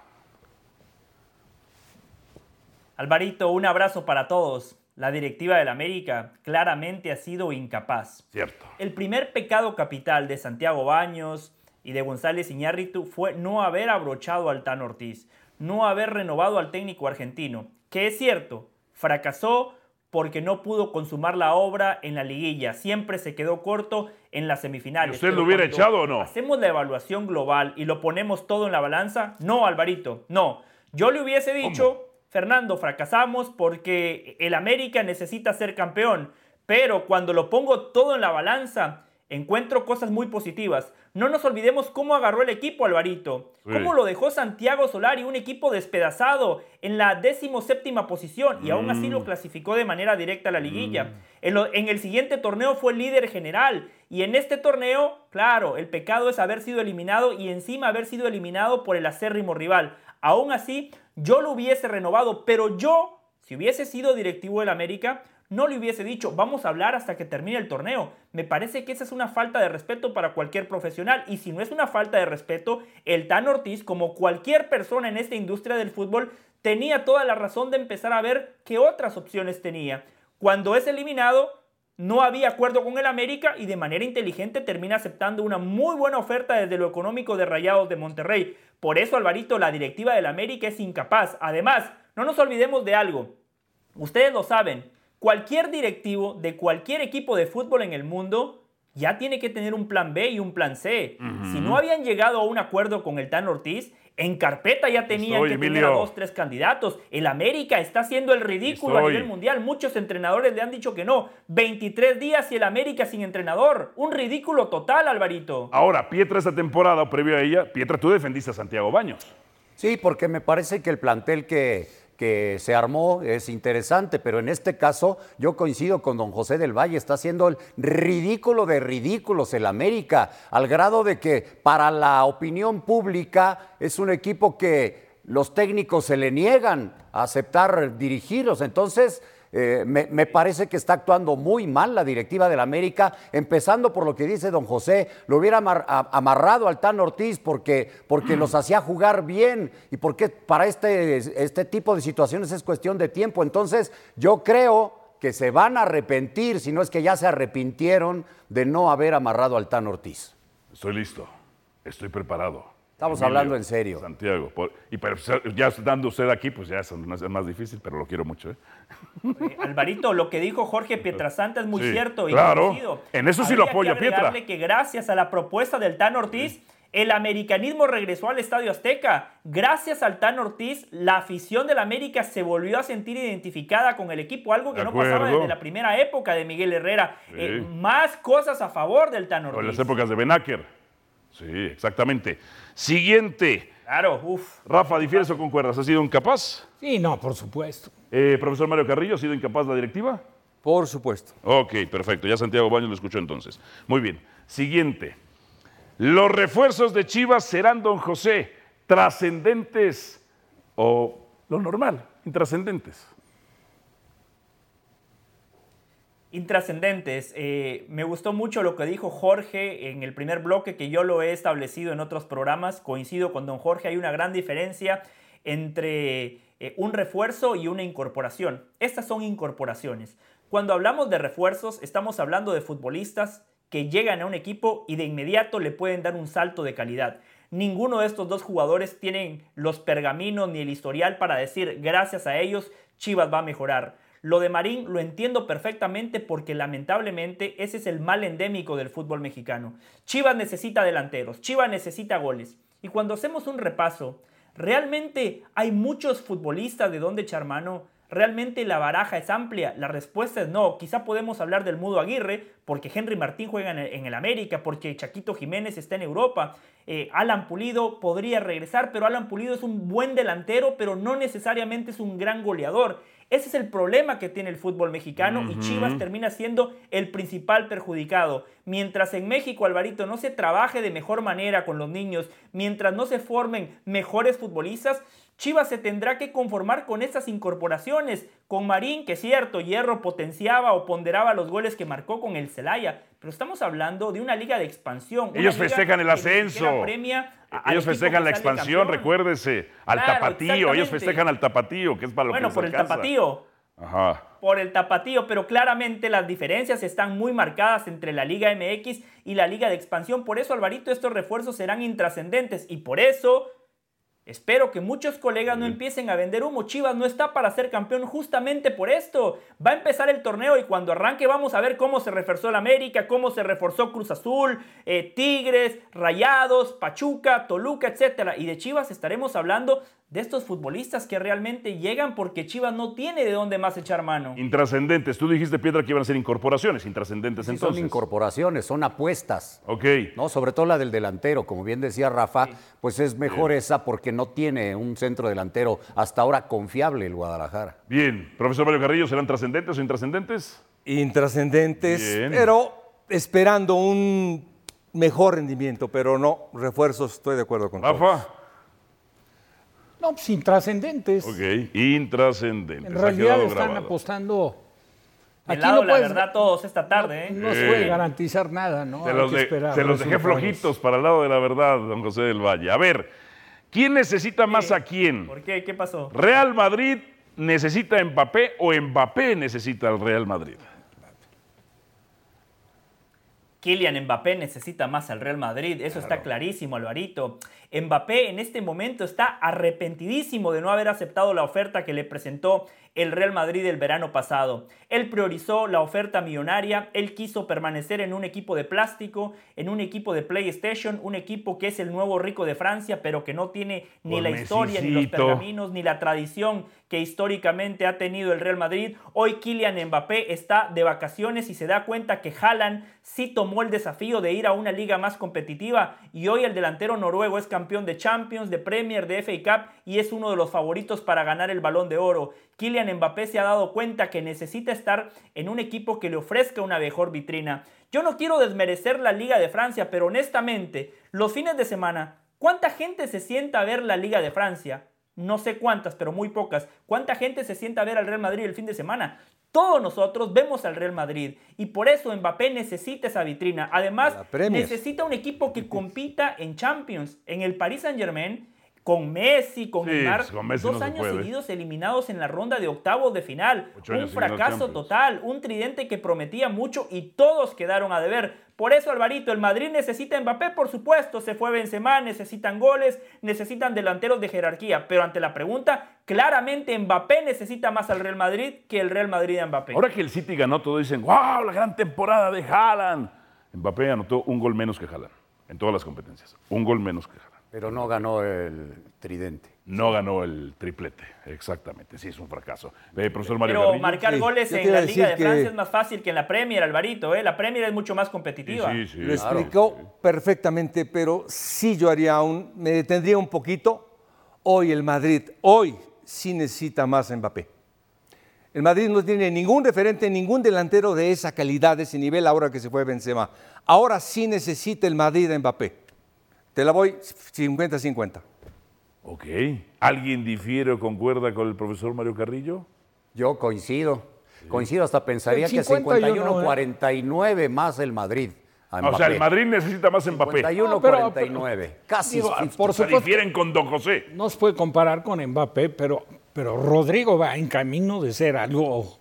Alvarito, un abrazo para todos. La directiva del América claramente ha sido incapaz. Cierto. El primer pecado capital de Santiago Baños y de González Iñárritu fue no haber abrochado al Tan Ortiz, no haber renovado al técnico argentino, que es cierto, fracasó porque no pudo consumar la obra en la liguilla, siempre se quedó corto en las semifinales. ¿Usted lo hubiera echado o no? Hacemos la evaluación global y lo ponemos todo en la balanza. No, Alvarito, no. Yo le hubiese dicho, Fernando, fracasamos porque el América necesita ser campeón, pero cuando lo pongo todo en la balanza, encuentro cosas muy positivas. No nos olvidemos cómo agarró el equipo Alvarito, cómo lo dejó Santiago Solari, un equipo despedazado en la séptima posición y aún así lo Mm. clasificó de manera directa a la liguilla. En, lo- en el siguiente torneo fue líder general y en este torneo, claro, el pecado es haber sido eliminado y encima haber sido eliminado por el acérrimo rival. Aún así, yo lo hubiese renovado, pero yo, si hubiese sido directivo del América, no le hubiese dicho, vamos a hablar hasta que termine el torneo. Me parece que esa es una falta de respeto para cualquier profesional. Y si no es una falta de respeto, el Tan Ortiz, como cualquier persona en esta industria del fútbol, tenía toda la razón de empezar a ver qué otras opciones tenía. Cuando es eliminado, no había acuerdo con el América y de manera inteligente termina aceptando una muy buena oferta desde lo económico de Rayados de Monterrey. Por eso, Alvarito, la directiva del América es incapaz. Además, no nos olvidemos de algo. Ustedes lo saben, cualquier directivo de cualquier equipo de fútbol en el mundo ya tiene que tener un plan B y un plan C. Si no habían llegado a un acuerdo con el Tan Ortiz, en carpeta ya tenían Estoy, que tener a dos, tres candidatos. El América está haciendo el ridículo a nivel mundial. Muchos entrenadores le han dicho que no. 23 días y el América sin entrenador. Un ridículo total, Alvarito. Ahora, Pietra esta temporada, o previo a ella, Pietra, tú defendiste a Santiago Baños. Sí, porque me parece que el plantel que, que se armó es interesante, pero en este caso yo coincido con don José del Valle, está haciendo el ridículo de ridículos el América, al grado de que para la opinión pública es un equipo que los técnicos se le niegan a aceptar dirigirlos. Entonces, eh, me, parece que está actuando muy mal la directiva del América, empezando por lo que dice don José, lo hubiera amarrado al Tan Ortiz porque, porque los hacía jugar bien y porque para este, este tipo de situaciones es cuestión de tiempo. Entonces, yo creo que se van a arrepentir, si no es que ya se arrepintieron de no haber amarrado al Tan Ortiz. Estoy listo, estoy preparado. Estamos hablando en serio. Santiago, por- y pero ya estando usted aquí, pues ya es más, es más difícil, pero lo quiero mucho. ¿eh? Eh, Alvarito, lo que dijo Jorge Pietrasanta es muy Sí, cierto y claro. coincido. En eso sí lo Habría apoyo Pietra. que gracias a la propuesta del Tan Ortiz, el americanismo regresó al Estadio Azteca. Gracias al Tan Ortiz, la afición del América se volvió a sentir identificada con el equipo, algo que De no pasaba desde la primera época de Miguel Herrera. Sí. Eh, más cosas a favor del Tan O en Ortiz. las épocas de Benaker. Sí, exactamente. Siguiente. Claro, uff. Rafa, ¿difieres o concuerdas? ¿Ha sido incapaz? Sí, no, por supuesto. Eh, profesor Mario Carrillo, ¿ha sido incapaz la directiva? Por supuesto. Ok, perfecto. Ya Santiago Baños lo escuchó entonces. Muy bien. Siguiente. Los refuerzos de Chivas serán, don José, trascendentes o lo normal, intrascendentes. Intrascendentes. Eh, me gustó mucho lo que dijo Jorge en el primer bloque, que yo lo he establecido en otros programas. Coincido con don Jorge, hay una gran diferencia entre eh, un refuerzo y una incorporación. Estas son incorporaciones. Cuando hablamos de refuerzos, estamos hablando de futbolistas que llegan a un equipo y de inmediato le pueden dar un salto de calidad. Ninguno de estos dos jugadores tienen los pergaminos ni el historial para decir gracias a ellos Chivas va a mejorar. Lo de Marín lo entiendo perfectamente porque lamentablemente ese es el mal endémico del fútbol mexicano. Chivas necesita delanteros, Chivas necesita goles. Y cuando hacemos un repaso, ¿realmente hay muchos futbolistas de donde echar mano? ¿Realmente la baraja es amplia? La respuesta es no. Quizá podemos hablar del Mudo Aguirre, porque Henry Martín juega en el, América, porque Chaquito Jiménez está en Europa. Eh, Alan Pulido podría regresar, pero Alan Pulido es un buen delantero, pero no necesariamente es un gran goleador. Ese es el problema que tiene el fútbol mexicano y Chivas termina siendo el principal perjudicado. Mientras en México, Alvarito, no se trabaje de mejor manera con los niños, mientras no se formen mejores futbolistas, Chivas se tendrá que conformar con estas incorporaciones, con Marín, que es cierto, Hierro potenciaba o ponderaba los goles que marcó con el Celaya, pero estamos hablando de una liga de expansión. Ellos festejan el ascenso. Premia ellos festejan la expansión, recuérdese, al tapatío, ellos festejan al tapatío, que es para lo bueno, que Bueno, por el tapatío. Ajá. Por el tapatío, pero claramente las diferencias están muy marcadas entre la Liga MX y la Liga de Expansión. Por eso, Alvarito, estos refuerzos serán intrascendentes y por eso Espero que muchos colegas no empiecen a vender humo. Chivas no está para ser campeón justamente por esto. Va a empezar el torneo y cuando arranque vamos a ver cómo se reforzó el América, cómo se reforzó Cruz Azul, eh, Tigres, Rayados, Pachuca, Toluca, etc. Y de Chivas estaremos hablando de estos futbolistas que realmente llegan porque Chivas no tiene de dónde más echar mano. Intrascendentes. Tú dijiste, Piedra, que iban a ser incorporaciones. Intrascendentes entonces. Son incorporaciones, son apuestas. Ok. No, sobre todo la del delantero. Como bien decía Rafa, pues es mejor esa porque no tiene un centro delantero hasta ahora confiable el Guadalajara. Bien. Profesor Mario Carrillo, ¿serán trascendentes o intrascendentes? Intrascendentes, pero esperando un mejor rendimiento, pero no refuerzos, estoy de acuerdo con Rafa. No, pues intrascendentes. Ok, intrascendentes. En realidad están apostando. Aquí lado, no la verdad todos esta tarde. ¿eh? No se puede garantizar nada, ¿no? Se los, los dejé flojitos para el lado de la verdad, don José del Valle. A ver, ¿quién necesita más a quién? ¿Por qué? ¿Qué pasó? ¿Real Madrid necesita a Mbappé o Mbappé necesita al Real Madrid? Kylian Mbappé necesita más al Real Madrid, eso está clarísimo, Alvarito. Mbappé en este momento está arrepentidísimo de no haber aceptado la oferta que le presentó el Real Madrid el verano pasado. Él priorizó la oferta millonaria, él quiso permanecer en un equipo de plástico, en un equipo de PlayStation, un equipo que es el nuevo rico de Francia, pero que no tiene ni la historia, ni los pergaminos, ni la tradición que históricamente ha tenido el Real Madrid. Hoy Kylian Mbappé está de vacaciones y se da cuenta que Haaland sí tomó el desafío de ir a una liga más competitiva y hoy el delantero noruego es campeón de Champions, de Premier, de FA Cup y es uno de los favoritos para ganar el balón de oro. Kylian Mbappé se ha dado cuenta que necesita estar en un equipo que le ofrezca una mejor vitrina. Yo no quiero desmerecer la Liga de Francia, pero honestamente, los fines de semana, ¿cuánta gente se sienta a ver la Liga de Francia? No sé cuántas, pero muy pocas. ¿Cuánta gente se sienta a ver al Real Madrid el fin de semana? Todos nosotros vemos al Real Madrid y por eso Mbappé necesita esa vitrina. Además, necesita un equipo que compita en Champions. En el Paris Saint-Germain con Messi, con Neymar, dos años seguidos eliminados en la ronda de octavos de final. Un fracaso total, un tridente que prometía mucho y todos quedaron a deber. Por eso, Alvarito, el Madrid necesita Mbappé, por supuesto, se fue Benzema, necesitan goles, necesitan delanteros de jerarquía, pero ante la pregunta, claramente Mbappé necesita más al Real Madrid que el Real Madrid a Mbappé. Ahora que el City ganó, todos dicen, wow, la gran temporada de Haaland. Mbappé anotó un gol menos que Haaland en todas las competencias, un gol menos que Haaland. Pero no ganó el tridente. No ganó el triplete, exactamente. Sí, es un fracaso. Eh, profesor Mario Pero marcar goles en la Liga de Francia es más fácil que en la Premier, Alvarito. ¿eh? La Premier es mucho más competitiva. Sí, sí, Lo explicó perfectamente, pero sí yo haría un. Me detendría un poquito. Hoy el Madrid, hoy sí necesita más Mbappé. El Madrid no tiene ningún referente, ningún delantero de esa calidad, de ese nivel, ahora que se fue Benzema. Ahora sí necesita el Madrid a Mbappé. Te la voy 50-50. Ok. ¿Alguien difiere o concuerda con el profesor Mario Carrillo? Yo coincido. Coincido, hasta pensaría que 51-49 ¿eh? más el Madrid. O sea, el Madrid necesita más Mbappé. 51-49. Casi. por supuesto, difieren con Don José. No se puede comparar con Mbappé, pero, pero Rodrigo va en camino de ser algo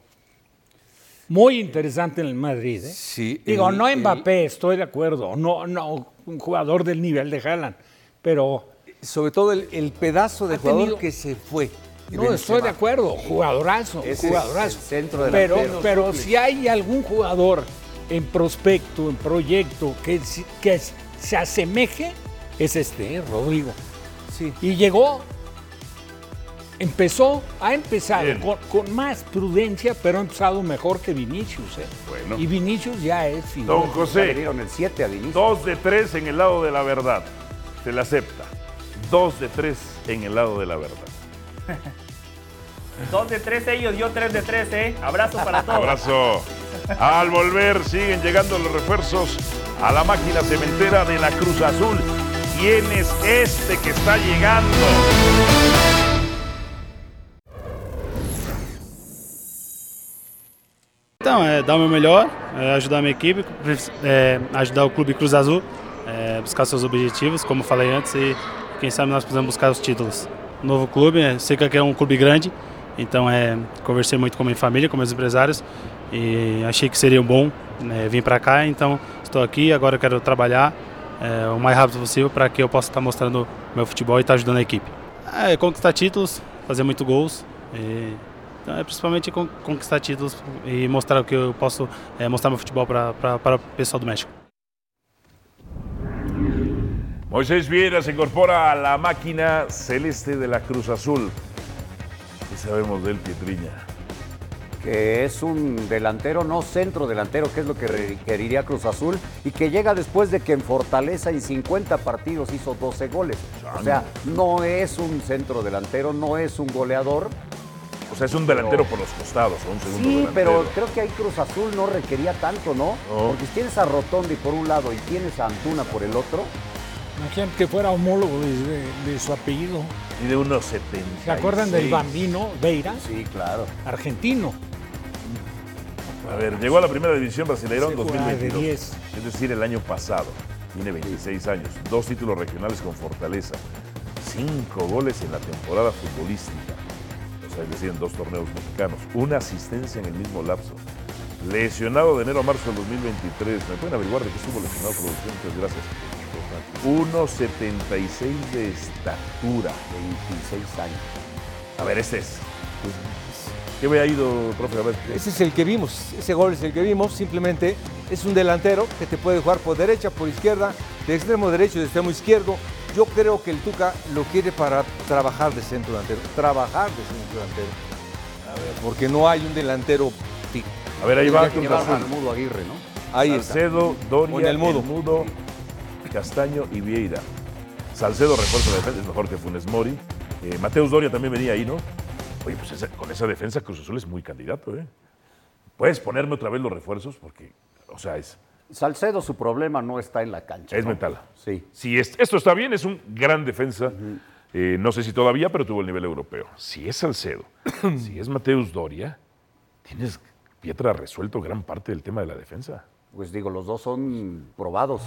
muy interesante en el Madrid. ¿eh? Sí. Digo, no Mbappé, estoy de acuerdo. No, no, un jugador del nivel de Haaland. Pero. Sobre todo el, pedazo de jugador que se fue. No, estoy de acuerdo. Jugadorazo. jugadorazo. centro pero, pero si hay algún jugador en prospecto, en proyecto, que, que se asemeje, es este, ¿eh? Rodrigo. Sí. Y llegó empezó, ha empezado con, más prudencia, pero ha empezado mejor que Vinicius. ¿eh? Bueno. Y Vinicius ya es final. Don José, el 7 a Vinicius. dos de tres en el lado de la verdad. Se le acepta. Dos de tres en el lado de la verdad. Dos de tres ellos, yo tres de tres, ¿eh? Abrazo para todos. Abrazo. Al volver siguen llegando los refuerzos a la máquina cementera de la Cruz Azul. ¿Quién es este que está llegando? É dar o meu melhor, é ajudar a minha equipe, é, ajudar o Clube Cruz Azul, é, buscar seus objetivos, como falei antes, e quem sabe nós precisamos buscar os títulos. Novo clube, é, sei que aqui é um clube grande, então é, conversei muito com minha família, com meus empresários, e achei que seria bom né, vir para cá, então estou aqui, agora quero trabalhar é, o mais rápido possível para que eu possa estar mostrando meu futebol e estar ajudando a equipe. É, conquistar títulos, fazer muito gols. E, então é principalmente conquistar títulos e mostrar o que eu posso é, mostrar meu futebol para o pessoal do México. Moisés Vieira se incorpora a la máquina celeste de la Cruz Azul. ¿Qué sabemos del Pietriña? que es un delantero, no centro delantero, que es lo que requeriría Cruz Azul, y que llega después de que en Fortaleza en 50 partidos hizo 12 goles. O sea, no es un centro delantero, no es un goleador. O sea, es un delantero por los costados, un segundo Sí, pero creo que ahí Cruz Azul no requería tanto, ¿no? Porque si tienes a Rotondi por un lado y tienes a Antuna por el otro, Imagínate que fuera homólogo de, su apellido. Y de unos 70. ¿Se acuerdan del bambino Beira? Sí, claro. Argentino. A ver, llegó a la primera división brasileña en 2022. Es decir, el año pasado. Tiene 26 años, dos títulos regionales con Fortaleza, cinco goles en la temporada futbolística, es decir, en dos torneos mexicanos, una asistencia en el mismo lapso. Lesionado de enero a marzo del 2023. ¿Me pueden averiguar de qué estuvo lesionado producción? Muchas gracias. 1,76 de estatura. 26 años. A ver, este es. ¿Qué me ha ido, profe? A ver, Ese es el que vimos, ese gol es el que vimos, simplemente es un delantero que te puede jugar por derecha, por izquierda, de extremo derecho, de extremo izquierdo. Yo creo que el Tuca lo quiere para trabajar de centro delantero, trabajar de centro delantero. A ver, porque no hay un delantero A ver, ahí va que al Mudo Aguirre, ¿no? Ahí Salcedo, Doria, Con el Mudo. Mudo, Castaño y Vieira. Salcedo refuerza la defensa, es mejor que Funes Mori. Eh, Mateus Doria también venía ahí, ¿no? Oye, pues esa- con esa defensa Cruz Azul es muy candidato, ¿eh? ¿Puedes ponerme otra vez los refuerzos? Porque, o sea, es, Salcedo su problema no está en la cancha. es ¿no? mental. Sí. Si es- esto está bien, es un gran defensa. Eh, no sé si todavía, pero tuvo el nivel europeo. Si es Salcedo, (clears throat) si es Mateus Doria, tienes Pietra resuelto gran parte del tema de la defensa. Pues digo, los dos son probados.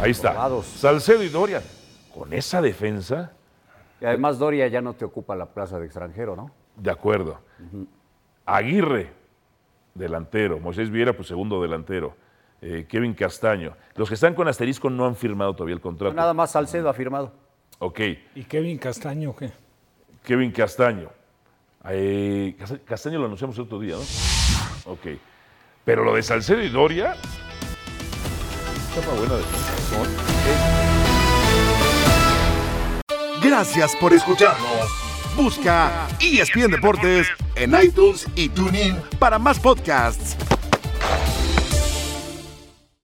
Ahí está. Probados. Salcedo y Doria. Con esa defensa, Y además Doria ya no te ocupa la plaza de extranjero, ¿no? de acuerdo. Aguirre, delantero. Moisés Viera, pues segundo delantero. Eh, Kevin Castaño. Los que están con asterisco no han firmado todavía el contrato. Nada más Salcedo ha firmado. Ok. ¿Y Kevin Castaño qué? Kevin Castaño. Eh, Cas- Castaño lo anunciamos el otro día, ¿no? Ok. Pero lo de Salcedo y Doria. Buena. Gracias por escucharnos. Busca ESPN Deportes en iTunes y TuneIn para más podcasts.